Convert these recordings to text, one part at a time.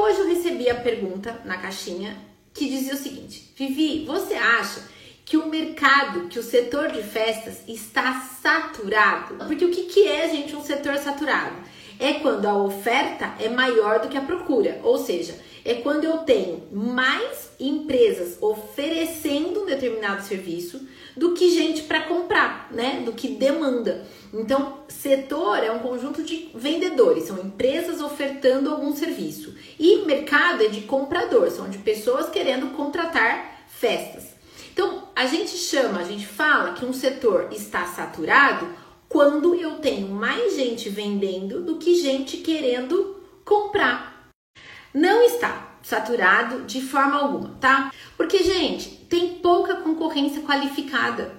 hoje eu recebi a pergunta na caixinha que dizia o seguinte: Vivi, você acha que o mercado, que o setor de festas está saturado? Porque o que, que é, gente, um setor saturado? É quando a oferta é maior do que a procura, ou seja, é quando eu tenho mais empresas oferecendo um determinado serviço do que gente para comprar, né? Do que demanda. Então, setor é um conjunto de vendedores, são empresas ofertando algum serviço. E mercado é de comprador, são de pessoas querendo contratar festas. Então, a gente chama, a gente fala que um setor está saturado quando eu tenho mais gente vendendo do que gente querendo comprar. Não está saturado de forma alguma, tá? Porque, gente, tem pouca concorrência qualificada.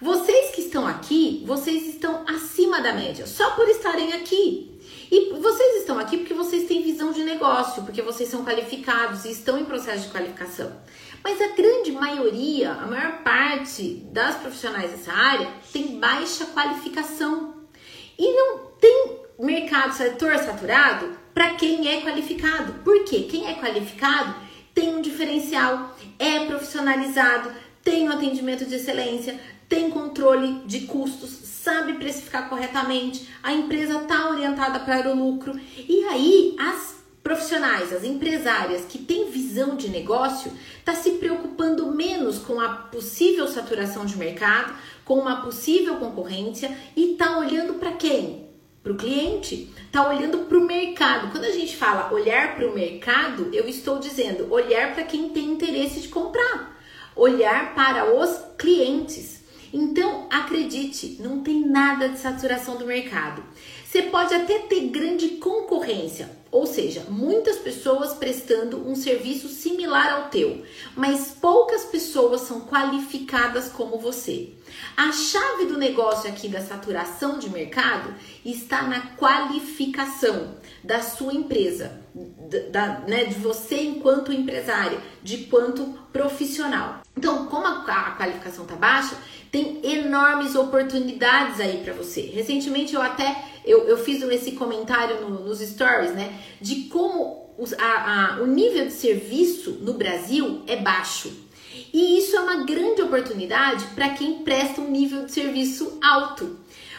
Vocês que estão aqui, vocês estão acima da média, só por estarem aqui. E vocês estão aqui porque vocês têm visão de negócio, porque vocês são qualificados e estão em processo de qualificação. Mas a grande maioria, a maior parte das profissionais dessa área tem baixa qualificação. E não tem mercado setor saturado para quem é qualificado. Por quê? Quem é qualificado tem um diferencial, é profissionalizado, tem um atendimento de excelência, tem controle de custos, sabe precificar corretamente, a empresa está orientada para o lucro. E aí, as profissionais, as empresárias que têm visão de negócio, está se preocupando menos com a possível saturação de mercado, com uma possível concorrência e está olhando para quem? Para o cliente, está olhando para o mercado. Quando a gente fala olhar para o mercado, eu estou dizendo olhar para quem tem interesse de comprar, olhar para os clientes. Então, acredite, não tem nada de saturação do mercado. Você pode até ter grande concorrência, ou seja, muitas pessoas prestando um serviço similar ao teu, mas poucas pessoas são qualificadas como você. A chave do negócio aqui da saturação de mercado está na qualificação da sua empresa, da, né, de você enquanto empresária, de quanto profissional. Então, como a, qualificação está baixa, tem enormes oportunidades aí para você. Recentemente eu até eu, eu fiz esse comentário no, nos stories, né? De como os, a, a, o nível de serviço no Brasil é baixo. E isso é uma grande oportunidade para quem presta um nível de serviço alto.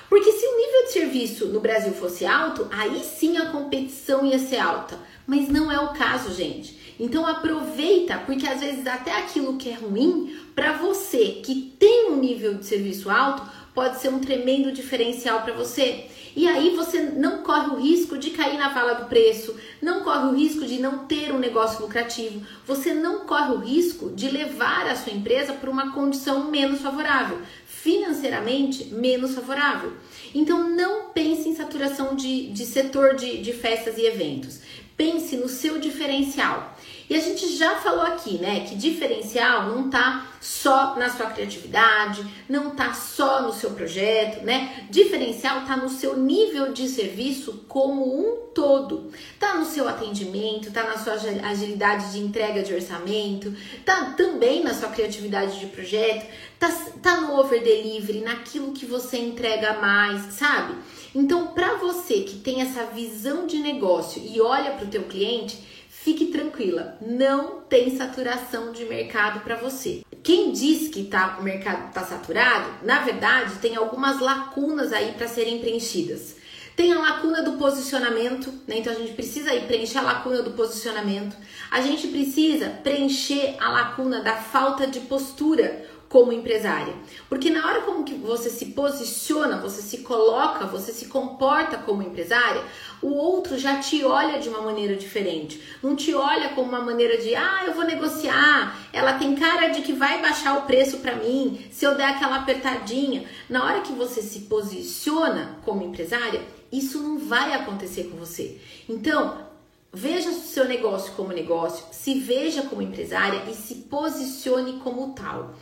Porque se o nível de serviço no Brasil fosse alto, aí sim a competição ia ser alta. Mas não é o caso, gente. Então aproveita, porque às vezes até aquilo que é ruim, para você que tem um nível de serviço alto, pode ser um tremendo diferencial para você. E aí você não corre o risco de cair na vala do preço, não corre o risco de não ter um negócio lucrativo, você não corre o risco de levar a sua empresa para uma condição menos favorável, financeiramente menos favorável. Então não pense em saturação de, de setor de, de festas e eventos. Pense no seu diferencial. E a gente já falou aqui, né, que diferencial não tá só na sua criatividade, não tá só no seu projeto, né? Diferencial tá no seu nível de serviço como um todo. Tá no seu atendimento, tá na sua agilidade de entrega de orçamento, tá também na sua criatividade de projeto, tá, tá no over delivery, naquilo que você entrega mais, sabe? Então, para você que tem essa visão de negócio e olha para o teu cliente, fique tranquila, não tem saturação de mercado para você. Quem diz que tá, o mercado está saturado, na verdade, tem algumas lacunas aí para serem preenchidas. Tem a lacuna do posicionamento, né? Então a gente precisa aí preencher a lacuna do posicionamento. A gente precisa preencher a lacuna da falta de postura como empresária. Porque na hora como que você se posiciona, você se coloca, você se comporta como empresária, o outro já te olha de uma maneira diferente. Não te olha como uma maneira de, ah, eu vou negociar, ela tem cara de que vai baixar o preço para mim, se eu der aquela apertadinha. Na hora que você se posiciona como empresária, isso não vai acontecer com você. Então, Veja o seu negócio como negócio, se veja como empresária e se posicione como tal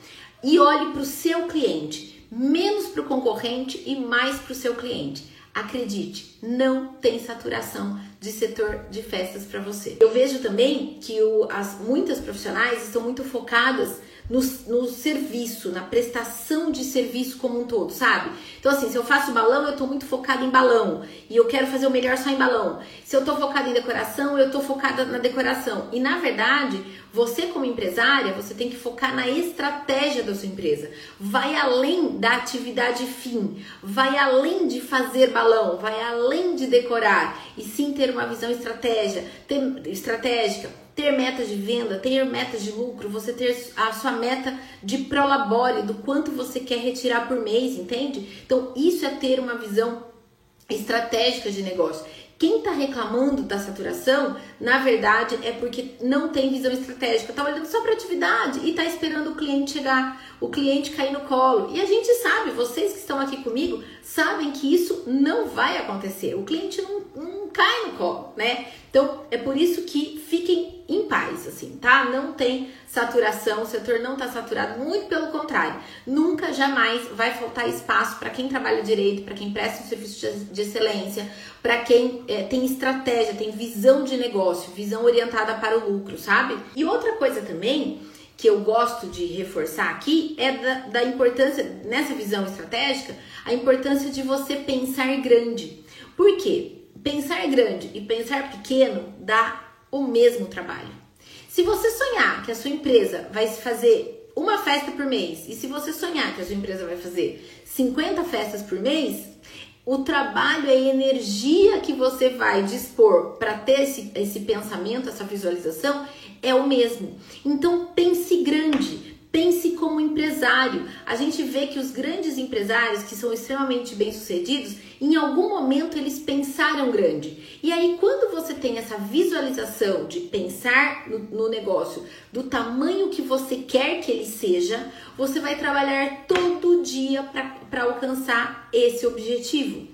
e olhe para o seu cliente, menos para o concorrente e mais para o seu cliente. Acredite, não tem saturação de setor de festas para você. Eu vejo também que o, as muitas profissionais estão muito focadas no, no serviço, na prestação de serviço como um todo, sabe? Então, assim, se eu faço balão, eu tô muito focada em balão e eu quero fazer o melhor só em balão. Se eu tô focada em decoração, eu tô focada na decoração. E na verdade, você como empresária, você tem que focar na estratégia da sua empresa. Vai além da atividade fim, vai além de fazer balão, vai além de decorar e sim ter uma visão estratégia, ter, estratégica, ter metas de venda, ter metas de lucro, você ter a sua meta de prolabore, do quanto você quer retirar por mês, entende? Então, isso é ter uma visão estratégica de negócio. Quem está reclamando da saturação, na verdade, é porque não tem visão estratégica. Está olhando só para atividade e está esperando o cliente chegar, o cliente cair no colo. E a gente sabe, vocês que estão aqui comigo, sabem que isso não vai acontecer. O cliente não, não cai no colo, né? Então, é por isso que fiquem em paz, assim, tá? Não tem saturação, o setor não está saturado, muito pelo contrário. Nunca, jamais vai faltar espaço para quem trabalha direito, para quem presta um serviço de excelência, para quem é, tem estratégia, tem visão de negócio, visão orientada para o lucro, sabe? E outra coisa também que eu gosto de reforçar aqui é da, da importância, nessa visão estratégica, a importância de você pensar grande. Por quê? Pensar grande e pensar pequeno dá o mesmo trabalho. Se você sonhar que a sua empresa vai fazer uma festa por mês, e se você sonhar que a sua empresa vai fazer 50 festas por mês, o trabalho e a energia que você vai dispor para ter esse, esse pensamento, essa visualização, é o mesmo. Então pense grande, Pense como empresário. A gente vê que os grandes empresários que são extremamente bem-sucedidos, em algum momento eles pensaram grande. E aí, quando você tem essa visualização de pensar no, no negócio do tamanho que você quer que ele seja, você vai trabalhar todo dia para alcançar esse objetivo.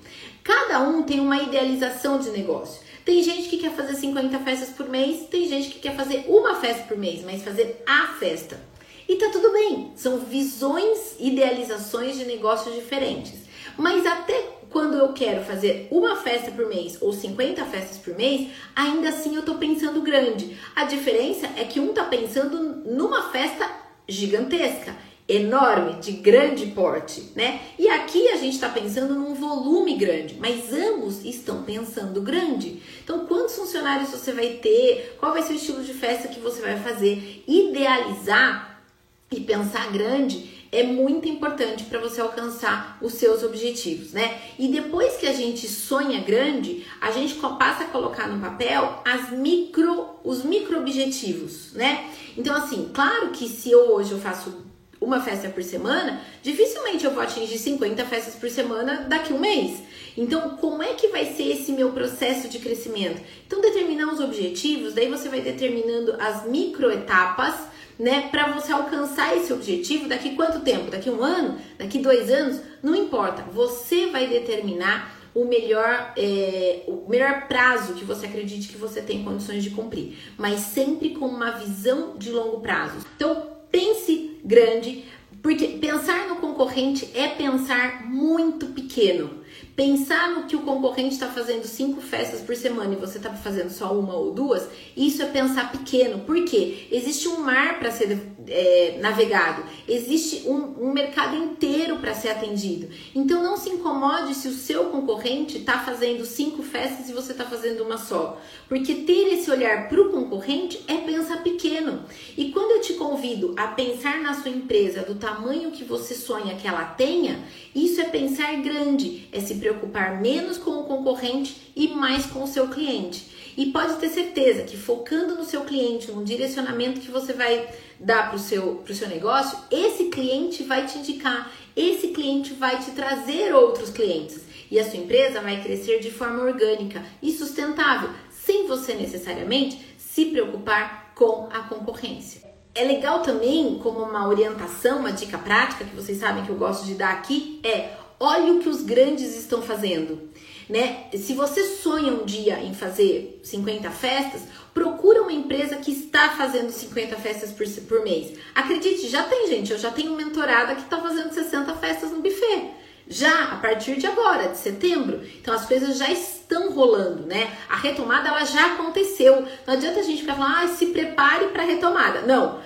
Cada um tem uma idealização de negócio. Tem gente que quer fazer 50 festas por mês, tem gente que quer fazer uma festa por mês, mas fazer a festa. E tá tudo bem, são visões, idealizações de negócios diferentes. Mas até quando eu quero fazer uma festa por mês ou 50 festas por mês, ainda assim eu tô pensando grande. A diferença é que um tá pensando numa festa gigantesca, enorme, de grande porte, né? E aqui a gente está pensando num volume grande, mas ambos estão pensando grande. Então, quantos funcionários você vai ter? Qual vai ser o estilo de festa que você vai fazer? Idealizar e pensar grande é muito importante para você alcançar os seus objetivos, né? E depois que a gente sonha grande, a gente passa a colocar no papel as micro, os micro objetivos, né? Então assim, claro que se eu, hoje eu faço uma festa por semana, dificilmente eu vou atingir 50 festas por semana daqui um mês. Então, como é que vai ser esse meu processo de crescimento? Então, determinar os objetivos, daí você vai determinando as micro etapas né, para você alcançar esse objetivo daqui quanto tempo? Daqui um ano? Daqui dois anos? Não importa. Você vai determinar o melhor, é, o melhor prazo que você acredite que você tem condições de cumprir, mas sempre com uma visão de longo prazo. Então pense grande, porque pensar no concorrente é pensar muito pequeno. Pensar no que o concorrente está fazendo cinco festas por semana e você está fazendo só uma ou duas, isso é pensar pequeno. Por quê? Existe um mar para ser é, navegado, existe um, um mercado inteiro para ser atendido. Então não se incomode se o seu concorrente está fazendo cinco festas e você está fazendo uma só. Porque ter esse olhar para o concorrente é pensar pequeno. E quando eu te convido a pensar na sua empresa do tamanho que você sonha que ela tenha, isso é pensar grande, é se preocupar menos com o concorrente e mais com o seu cliente. E pode ter certeza que focando no seu cliente, no direcionamento que você vai dar para o seu, seu negócio, esse cliente vai te indicar, esse cliente vai te trazer outros clientes. E a sua empresa vai crescer de forma orgânica e sustentável, sem você necessariamente se preocupar com a concorrência. É legal também, como uma orientação, uma dica prática que vocês sabem que eu gosto de dar aqui, é olhe o que os grandes estão fazendo. Né? Se você sonha um dia em fazer 50 festas, procura uma empresa que está fazendo 50 festas por, por mês. Acredite, já tem gente, eu já tenho mentorada que está fazendo 60 festas no buffet. Já a partir de agora, de setembro. Então as coisas já estão rolando, né? A retomada ela já aconteceu. Não adianta a gente ficar falando, ah, se prepare para a retomada. Não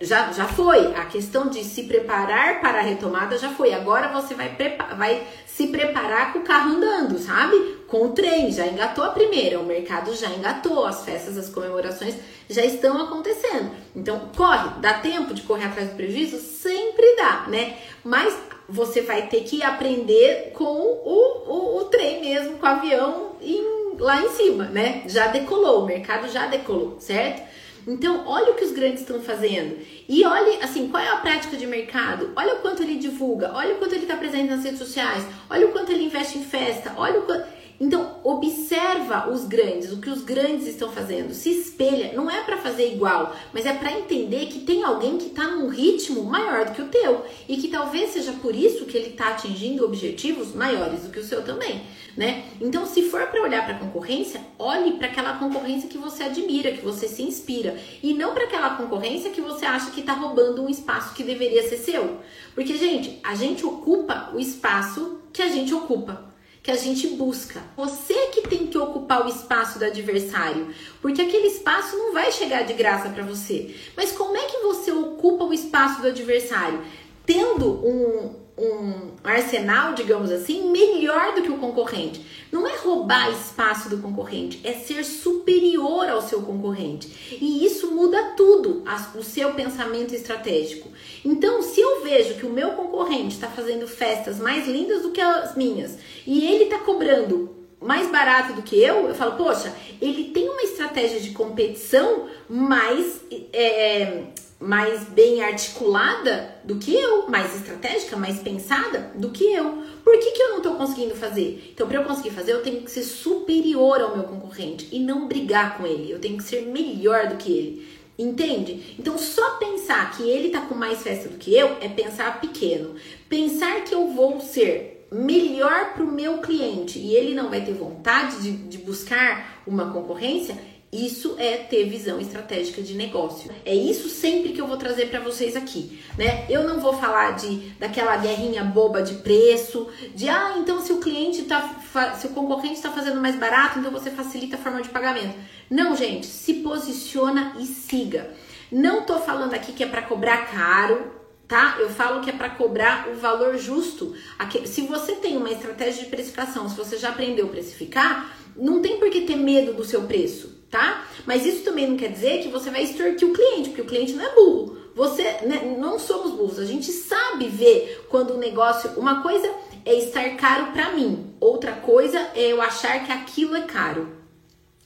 já, já foi. A questão de se preparar para a retomada já foi. Agora você vai, vai se preparar com o carro andando, sabe? Com o trem. Já engatou a primeira, o mercado já engatou, as festas, as comemorações já estão acontecendo. Então, corre, dá tempo de correr atrás do prejuízo? Sempre dá, né? Mas você vai ter que aprender com o, o, o trem mesmo, com o avião em, lá em cima, né? Já decolou, o mercado já decolou, certo? Então, olha o que os grandes estão fazendo. E olhe, assim, qual é a prática de mercado? Olha o quanto ele divulga, olha o quanto ele está presente nas redes sociais, olha o quanto ele investe em festa, olha o quanto. Então, observa os grandes, o que os grandes estão fazendo, se espelha. Não é para fazer igual, mas é para entender que tem alguém que está num ritmo maior do que o teu e que talvez seja por isso que ele está atingindo objetivos maiores do que o seu também, né? Então, se for para olhar para a concorrência, olhe para aquela concorrência que você admira, que você se inspira e não para aquela concorrência que você acha que está roubando um espaço que deveria ser seu. Porque, gente, a gente ocupa o espaço que a gente ocupa que a gente busca. Você que tem que ocupar o espaço do adversário, porque aquele espaço não vai chegar de graça para você. Mas como é que você ocupa o espaço do adversário? Tendo um, um arsenal, digamos assim, melhor do que o concorrente. Não é roubar espaço do concorrente, é ser superior ao seu concorrente. E isso muda tudo, o seu pensamento estratégico. Então, se eu vejo que o meu concorrente está fazendo festas mais lindas do que as minhas e ele está cobrando mais barato do que eu, eu falo, poxa, ele tem uma estratégia de competição mais. É, mais bem articulada do que eu, mais estratégica, mais pensada do que eu. Por que, que eu não estou conseguindo fazer? Então, para eu conseguir fazer, eu tenho que ser superior ao meu concorrente e não brigar com ele. Eu tenho que ser melhor do que ele. Entende? Então, só pensar que ele tá com mais festa do que eu é pensar pequeno. Pensar que eu vou ser melhor para o meu cliente e ele não vai ter vontade de, de buscar uma concorrência isso é ter visão estratégica de negócio. É isso sempre que eu vou trazer para vocês aqui, né? Eu não vou falar de daquela guerrinha boba de preço, de ah, então se o cliente tá se o concorrente está fazendo mais barato, então você facilita a forma de pagamento. Não, gente, se posiciona e siga. Não tô falando aqui que é para cobrar caro, tá? Eu falo que é para cobrar o valor justo. Se você tem uma estratégia de precificação, se você já aprendeu a precificar, não tem por que ter medo do seu preço tá? Mas isso também não quer dizer que você vai extorquir o cliente, porque o cliente não é burro. Você, né, não somos burros, a gente sabe ver quando o negócio, uma coisa é estar caro para mim, outra coisa é eu achar que aquilo é caro.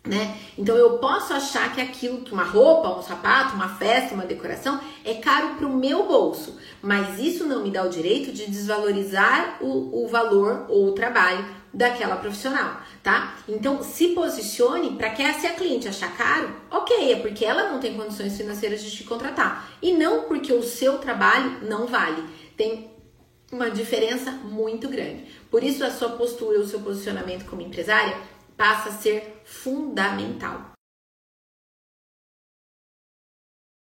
Né? Então eu posso achar que aquilo, que uma roupa, um sapato, uma festa, uma decoração é caro para o meu bolso, mas isso não me dá o direito de desvalorizar o, o valor ou o trabalho daquela profissional, tá? Então se posicione para que se a cliente achar caro, ok, é porque ela não tem condições financeiras de te contratar e não porque o seu trabalho não vale. Tem uma diferença muito grande. Por isso a sua postura, o seu posicionamento como empresária passa a ser fundamental.